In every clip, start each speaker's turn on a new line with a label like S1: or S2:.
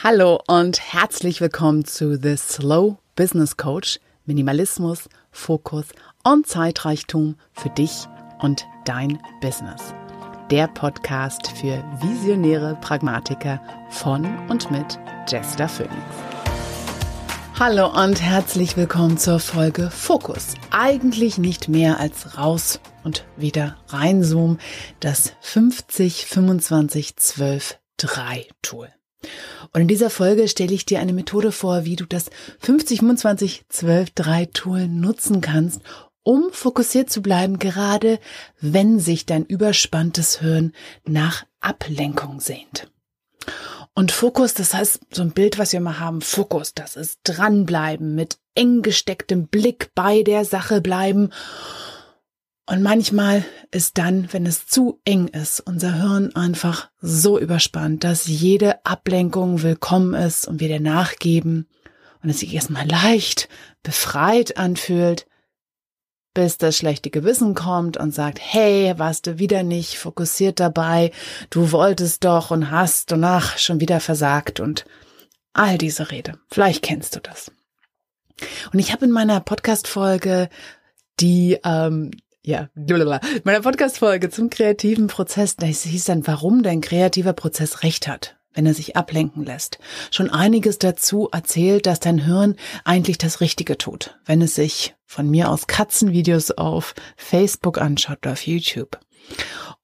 S1: Hallo und herzlich willkommen zu The Slow Business Coach. Minimalismus, Fokus und Zeitreichtum für dich und dein Business. Der Podcast für visionäre Pragmatiker von und mit Jester Phoenix. Hallo und herzlich willkommen zur Folge Fokus. Eigentlich nicht mehr als raus und wieder reinzoomen. Das 50 25 12 3 Tool. Und in dieser Folge stelle ich dir eine Methode vor, wie du das 50, 25, 12, 3 Tool nutzen kannst, um fokussiert zu bleiben, gerade wenn sich dein überspanntes Hirn nach Ablenkung sehnt. Und Fokus, das heißt, so ein Bild, was wir mal haben, Fokus, das ist dranbleiben, mit eng gestecktem Blick bei der Sache bleiben und manchmal ist dann, wenn es zu eng ist, unser Hirn einfach so überspannt, dass jede Ablenkung willkommen ist und wir der nachgeben und es sich erstmal leicht, befreit anfühlt, bis das schlechte Gewissen kommt und sagt, hey, warst du wieder nicht fokussiert dabei, du wolltest doch und hast und ach, schon wieder versagt und all diese Rede. Vielleicht kennst du das. Und ich habe in meiner Podcast-Folge die ähm, ja, meiner Podcast-Folge zum kreativen Prozess, da hieß dann, warum dein kreativer Prozess recht hat, wenn er sich ablenken lässt. Schon einiges dazu erzählt, dass dein Hirn eigentlich das Richtige tut, wenn es sich von mir aus Katzenvideos auf Facebook anschaut oder auf YouTube.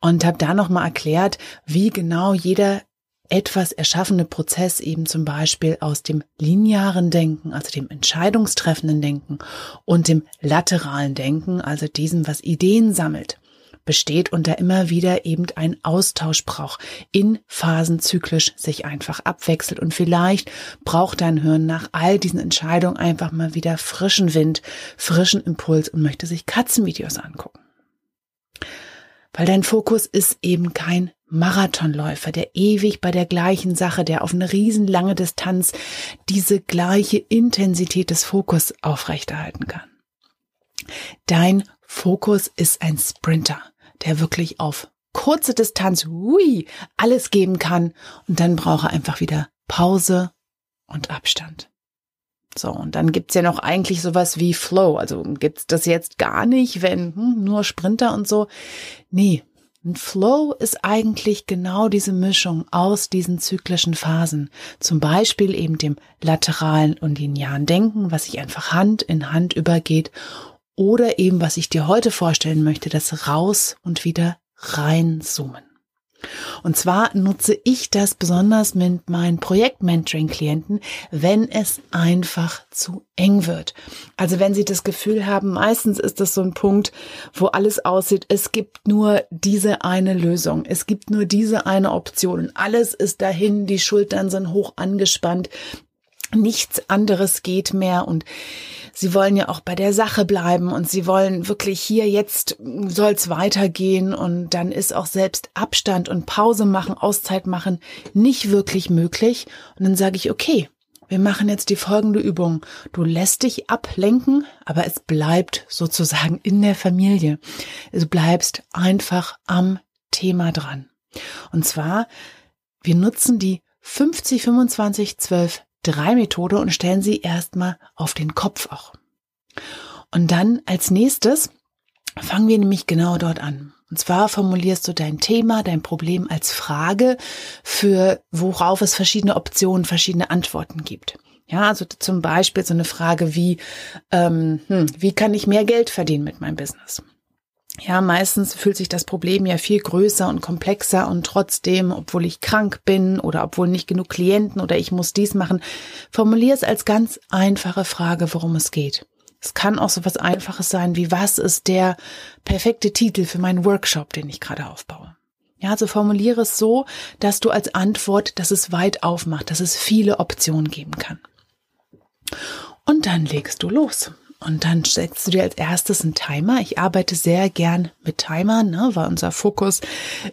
S1: Und habe da nochmal erklärt, wie genau jeder etwas erschaffene Prozess eben zum Beispiel aus dem linearen Denken, also dem entscheidungstreffenden Denken und dem lateralen Denken, also diesem, was Ideen sammelt, besteht und da immer wieder eben ein Austausch braucht, in Phasen zyklisch sich einfach abwechselt und vielleicht braucht dein Hirn nach all diesen Entscheidungen einfach mal wieder frischen Wind, frischen Impuls und möchte sich Katzenvideos angucken. Weil dein Fokus ist eben kein Marathonläufer, der ewig bei der gleichen Sache, der auf eine riesenlange Distanz diese gleiche Intensität des Fokus aufrechterhalten kann. Dein Fokus ist ein Sprinter, der wirklich auf kurze Distanz, hui, alles geben kann und dann braucht er einfach wieder Pause und Abstand. So, und dann gibt's ja noch eigentlich sowas wie Flow. Also gibt's das jetzt gar nicht, wenn hm, nur Sprinter und so. Nee, ein Flow ist eigentlich genau diese Mischung aus diesen zyklischen Phasen. Zum Beispiel eben dem lateralen und linearen Denken, was sich einfach Hand in Hand übergeht. Oder eben, was ich dir heute vorstellen möchte, das Raus und wieder reinzoomen. Und zwar nutze ich das besonders mit meinen Projektmentoring-Klienten, wenn es einfach zu eng wird. Also wenn sie das Gefühl haben, meistens ist das so ein Punkt, wo alles aussieht, es gibt nur diese eine Lösung, es gibt nur diese eine Option, alles ist dahin, die Schultern sind hoch angespannt, nichts anderes geht mehr und Sie wollen ja auch bei der Sache bleiben und sie wollen wirklich hier jetzt soll's weitergehen und dann ist auch selbst Abstand und Pause machen, Auszeit machen nicht wirklich möglich. Und dann sage ich, okay, wir machen jetzt die folgende Übung. Du lässt dich ablenken, aber es bleibt sozusagen in der Familie. Du bleibst einfach am Thema dran. Und zwar, wir nutzen die 50, 25, 12 drei Methode und stellen sie erstmal auf den Kopf auch. Und dann als nächstes fangen wir nämlich genau dort an. Und zwar formulierst du dein Thema, dein Problem als Frage, für worauf es verschiedene Optionen, verschiedene Antworten gibt. Ja, also zum Beispiel so eine Frage wie, ähm, hm, wie kann ich mehr Geld verdienen mit meinem Business? Ja, meistens fühlt sich das Problem ja viel größer und komplexer und trotzdem, obwohl ich krank bin oder obwohl nicht genug Klienten oder ich muss dies machen, formulier es als ganz einfache Frage, worum es geht. Es kann auch so was Einfaches sein wie, was ist der perfekte Titel für meinen Workshop, den ich gerade aufbaue? Ja, also formuliere es so, dass du als Antwort, dass es weit aufmacht, dass es viele Optionen geben kann. Und dann legst du los. Und dann setzt du dir als erstes einen Timer. Ich arbeite sehr gern mit Timern, ne, weil unser Fokus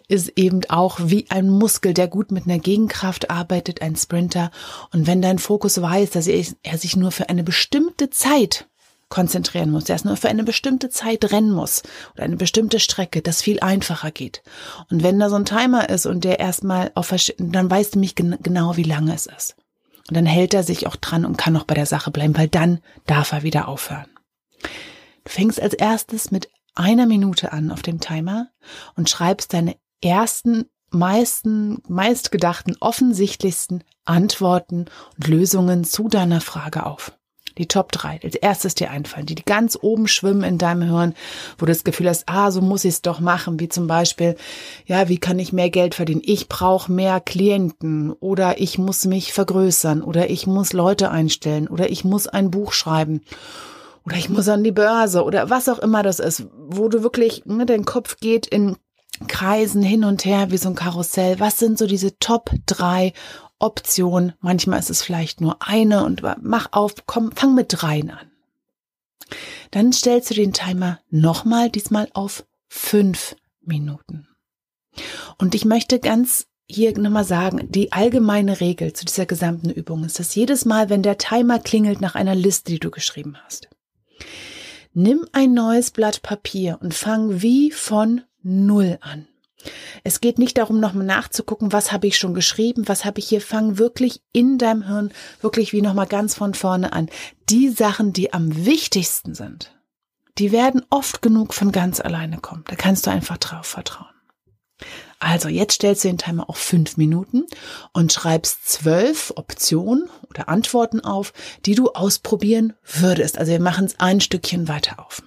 S1: ist eben auch wie ein Muskel, der gut mit einer Gegenkraft arbeitet, ein Sprinter. Und wenn dein Fokus weiß, dass er sich nur für eine bestimmte Zeit konzentrieren muss, der es nur für eine bestimmte Zeit rennen muss oder eine bestimmte Strecke, das viel einfacher geht. Und wenn da so ein Timer ist und der erstmal auf, dann weißt du mich genau, wie lange es ist. Und dann hält er sich auch dran und kann noch bei der Sache bleiben, weil dann darf er wieder aufhören. Du fängst als erstes mit einer Minute an auf dem Timer und schreibst deine ersten, meisten, meistgedachten, offensichtlichsten Antworten und Lösungen zu deiner Frage auf. Die Top 3, als erstes dir einfallen, die, die ganz oben schwimmen in deinem Hirn, wo du das Gefühl hast, ah, so muss ich es doch machen, wie zum Beispiel, ja, wie kann ich mehr Geld verdienen? Ich brauche mehr Klienten. Oder ich muss mich vergrößern. Oder ich muss Leute einstellen. Oder ich muss ein Buch schreiben. Oder ich muss an die Börse. Oder was auch immer das ist, wo du wirklich, ne, dein Kopf geht in Kreisen hin und her wie so ein Karussell. Was sind so diese Top 3 Option. Manchmal ist es vielleicht nur eine und mach auf, komm, fang mit dreien an. Dann stellst du den Timer nochmal, diesmal auf fünf Minuten. Und ich möchte ganz hier nochmal sagen, die allgemeine Regel zu dieser gesamten Übung ist, dass jedes Mal, wenn der Timer klingelt nach einer Liste, die du geschrieben hast, nimm ein neues Blatt Papier und fang wie von Null an. Es geht nicht darum, nochmal nachzugucken, was habe ich schon geschrieben, was habe ich hier, fang wirklich in deinem Hirn wirklich wie nochmal ganz von vorne an. Die Sachen, die am wichtigsten sind, die werden oft genug von ganz alleine kommen. Da kannst du einfach drauf vertrauen. Also jetzt stellst du den Timer auf fünf Minuten und schreibst zwölf Optionen oder Antworten auf, die du ausprobieren würdest. Also wir machen es ein Stückchen weiter auf.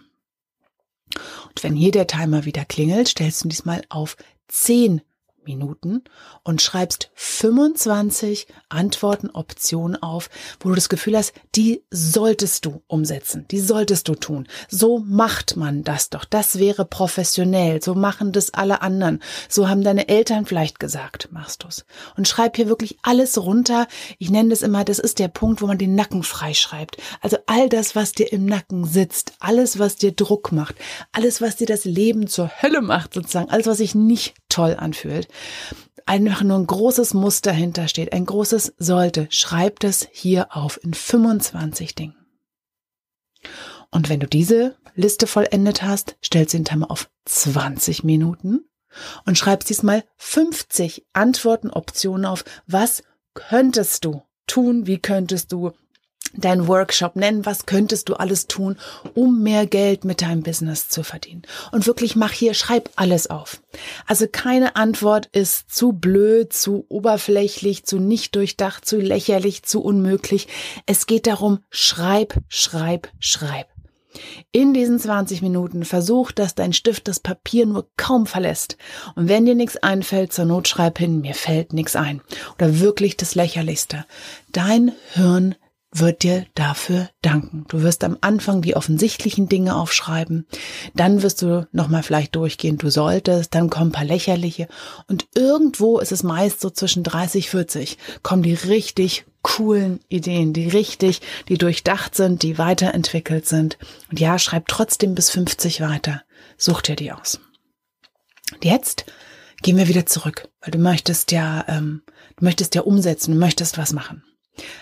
S1: Und wenn hier der Timer wieder klingelt, stellst du diesmal auf 10 Minuten und schreibst 25 Antworten, Optionen auf, wo du das Gefühl hast, die solltest du umsetzen, die solltest du tun. So macht man das doch. Das wäre professionell. So machen das alle anderen. So haben deine Eltern vielleicht gesagt, machst du's. Und schreib hier wirklich alles runter. Ich nenne das immer, das ist der Punkt, wo man den Nacken freischreibt. Also all das, was dir im Nacken sitzt, alles, was dir Druck macht, alles, was dir das Leben zur Hölle macht, sozusagen, alles, was sich nicht toll anfühlt, einfach nur ein großes Muster hintersteht, ein großes sollte, schreib das hier auf in 25 Dingen. Und wenn du diese Liste vollendet hast, stellst du den Timer auf 20 Minuten und schreibst diesmal 50 Antworten, Optionen auf. Was könntest du tun? Wie könntest du deinen Workshop nennen, was könntest du alles tun, um mehr Geld mit deinem Business zu verdienen. Und wirklich mach hier, schreib alles auf. Also keine Antwort ist zu blöd, zu oberflächlich, zu nicht durchdacht, zu lächerlich, zu unmöglich. Es geht darum, schreib, schreib, schreib. In diesen 20 Minuten versuch, dass dein Stift das Papier nur kaum verlässt. Und wenn dir nichts einfällt, zur Not schreib hin, mir fällt nichts ein. Oder wirklich das Lächerlichste. Dein Hirn wird dir dafür danken. Du wirst am Anfang die offensichtlichen Dinge aufschreiben, dann wirst du nochmal vielleicht durchgehen, du solltest, dann kommen ein paar lächerliche und irgendwo ist es meist so zwischen 30, 40, kommen die richtig coolen Ideen, die richtig, die durchdacht sind, die weiterentwickelt sind. Und ja, schreib trotzdem bis 50 weiter. Such dir die aus. Und jetzt gehen wir wieder zurück, weil du möchtest ja, ähm, du möchtest ja umsetzen, du möchtest was machen.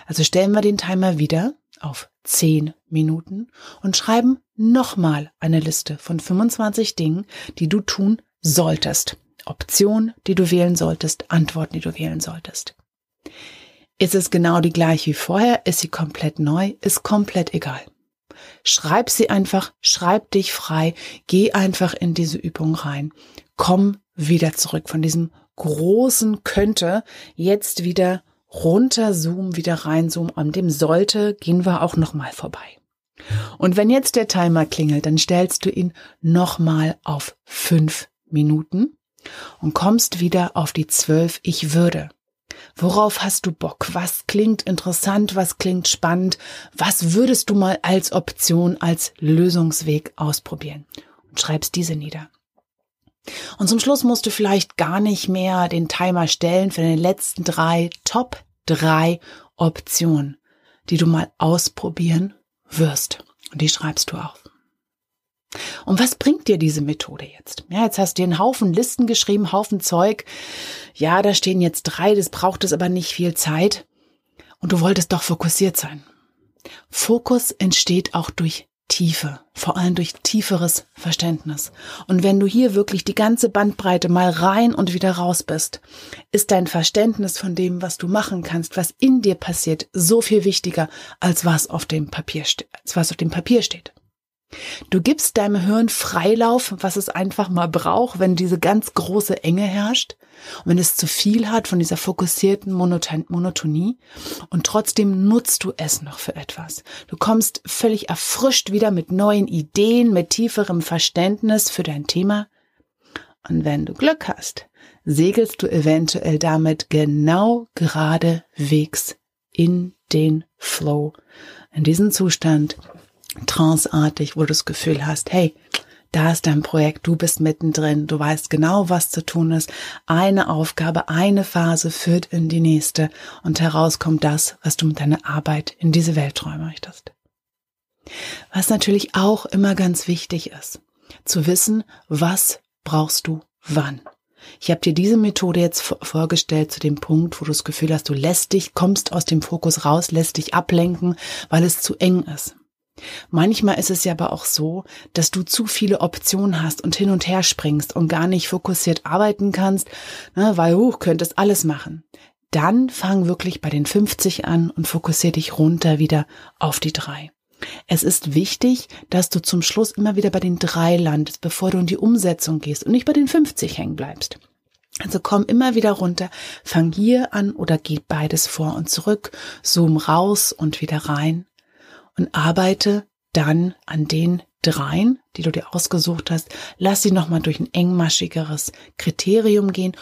S1: Also stellen wir den Timer wieder auf 10 Minuten und schreiben nochmal eine Liste von 25 Dingen, die du tun solltest. Optionen, die du wählen solltest, Antworten, die du wählen solltest. Ist es genau die gleiche wie vorher? Ist sie komplett neu? Ist komplett egal. Schreib sie einfach, schreib dich frei, geh einfach in diese Übung rein. Komm wieder zurück von diesem großen könnte jetzt wieder runterzoomen, wieder reinzoomen. An dem sollte gehen wir auch nochmal vorbei. Und wenn jetzt der Timer klingelt, dann stellst du ihn nochmal auf fünf Minuten und kommst wieder auf die zwölf Ich würde. Worauf hast du Bock? Was klingt interessant? Was klingt spannend? Was würdest du mal als Option, als Lösungsweg ausprobieren? Und schreibst diese nieder. Und zum Schluss musst du vielleicht gar nicht mehr den Timer stellen für den letzten drei Top drei Optionen, die du mal ausprobieren wirst. Und die schreibst du auf. Und was bringt dir diese Methode jetzt? Ja, jetzt hast du dir einen Haufen Listen geschrieben, Haufen Zeug. Ja, da stehen jetzt drei, das braucht es aber nicht viel Zeit. Und du wolltest doch fokussiert sein. Fokus entsteht auch durch Tiefe, vor allem durch tieferes Verständnis. Und wenn du hier wirklich die ganze Bandbreite mal rein und wieder raus bist, ist dein Verständnis von dem, was du machen kannst, was in dir passiert, so viel wichtiger, als was auf dem Papier, als was auf dem Papier steht. Du gibst deinem Hirn Freilauf, was es einfach mal braucht, wenn diese ganz große Enge herrscht und wenn es zu viel hat von dieser fokussierten Monoton Monotonie und trotzdem nutzt du es noch für etwas. Du kommst völlig erfrischt wieder mit neuen Ideen, mit tieferem Verständnis für dein Thema. Und wenn du Glück hast, segelst du eventuell damit genau geradewegs in den Flow, in diesen Zustand, tranceartig, wo du das Gefühl hast, hey, da ist dein Projekt, du bist mittendrin, du weißt genau, was zu tun ist. Eine Aufgabe, eine Phase führt in die nächste und heraus kommt das, was du mit deiner Arbeit in diese Welt träumen möchtest. Was natürlich auch immer ganz wichtig ist, zu wissen, was brauchst du wann. Ich habe dir diese Methode jetzt vorgestellt zu dem Punkt, wo du das Gefühl hast, du lässt dich, kommst aus dem Fokus raus, lässt dich ablenken, weil es zu eng ist. Manchmal ist es ja aber auch so, dass du zu viele Optionen hast und hin und her springst und gar nicht fokussiert arbeiten kannst, ne, weil du könntest alles machen. Dann fang wirklich bei den 50 an und fokussier dich runter wieder auf die drei. Es ist wichtig, dass du zum Schluss immer wieder bei den drei landest, bevor du in die Umsetzung gehst und nicht bei den 50 hängen bleibst. Also komm immer wieder runter, fang hier an oder geh beides vor und zurück, zoom raus und wieder rein und arbeite dann an den dreien, die du dir ausgesucht hast. Lass sie nochmal durch ein engmaschigeres Kriterium gehen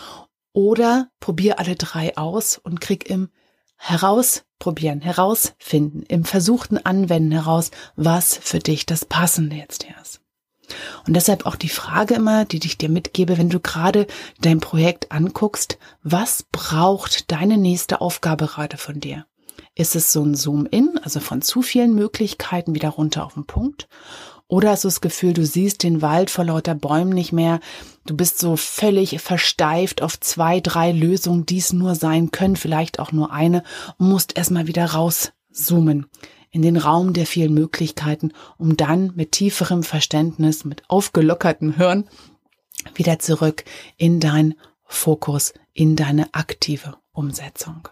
S1: oder probier alle drei aus und krieg im herausprobieren, herausfinden, im versuchten Anwenden heraus, was für dich das Passende jetzt ist. Und deshalb auch die Frage immer, die ich dir mitgebe, wenn du gerade dein Projekt anguckst, was braucht deine nächste Aufgabe gerade von dir? Ist es so ein Zoom-in, also von zu vielen Möglichkeiten wieder runter auf den Punkt? Oder hast du das Gefühl, du siehst den Wald vor lauter Bäumen nicht mehr? Du bist so völlig versteift auf zwei, drei Lösungen, die es nur sein können, vielleicht auch nur eine, und musst erstmal wieder rauszoomen in den Raum der vielen Möglichkeiten, um dann mit tieferem Verständnis, mit aufgelockertem Hirn wieder zurück in dein Fokus, in deine aktive Umsetzung.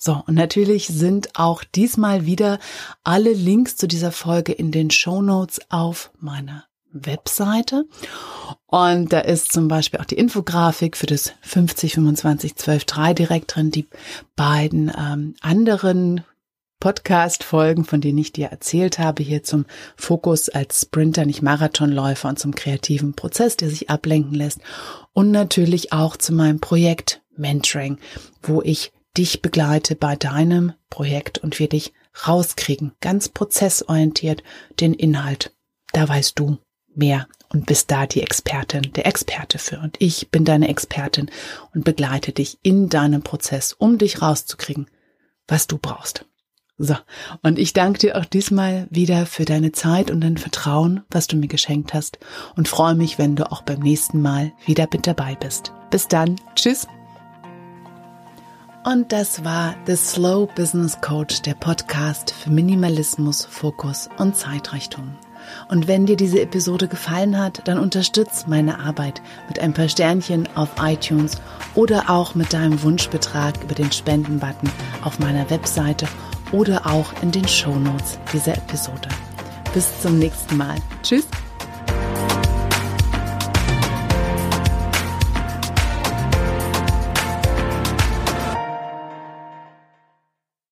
S1: So, und natürlich sind auch diesmal wieder alle Links zu dieser Folge in den Show Notes auf meiner Webseite. Und da ist zum Beispiel auch die Infografik für das 50, 25, 12, 3 direkt drin. Die beiden ähm, anderen Podcast-Folgen, von denen ich dir erzählt habe, hier zum Fokus als Sprinter, nicht Marathonläufer und zum kreativen Prozess, der sich ablenken lässt. Und natürlich auch zu meinem Projekt Mentoring, wo ich dich begleite bei deinem Projekt und wir dich rauskriegen, ganz prozessorientiert den Inhalt. Da weißt du mehr und bist da die Expertin, der Experte für. Und ich bin deine Expertin und begleite dich in deinem Prozess, um dich rauszukriegen, was du brauchst. So, und ich danke dir auch diesmal wieder für deine Zeit und dein Vertrauen, was du mir geschenkt hast und freue mich, wenn du auch beim nächsten Mal wieder mit dabei bist. Bis dann, tschüss. Und das war The Slow Business Coach, der Podcast für Minimalismus, Fokus und Zeitreichtum. Und wenn dir diese Episode gefallen hat, dann unterstütz meine Arbeit mit ein paar Sternchen auf iTunes oder auch mit deinem Wunschbetrag über den Spendenbutton auf meiner Webseite oder auch in den Shownotes dieser Episode. Bis zum nächsten Mal. Tschüss.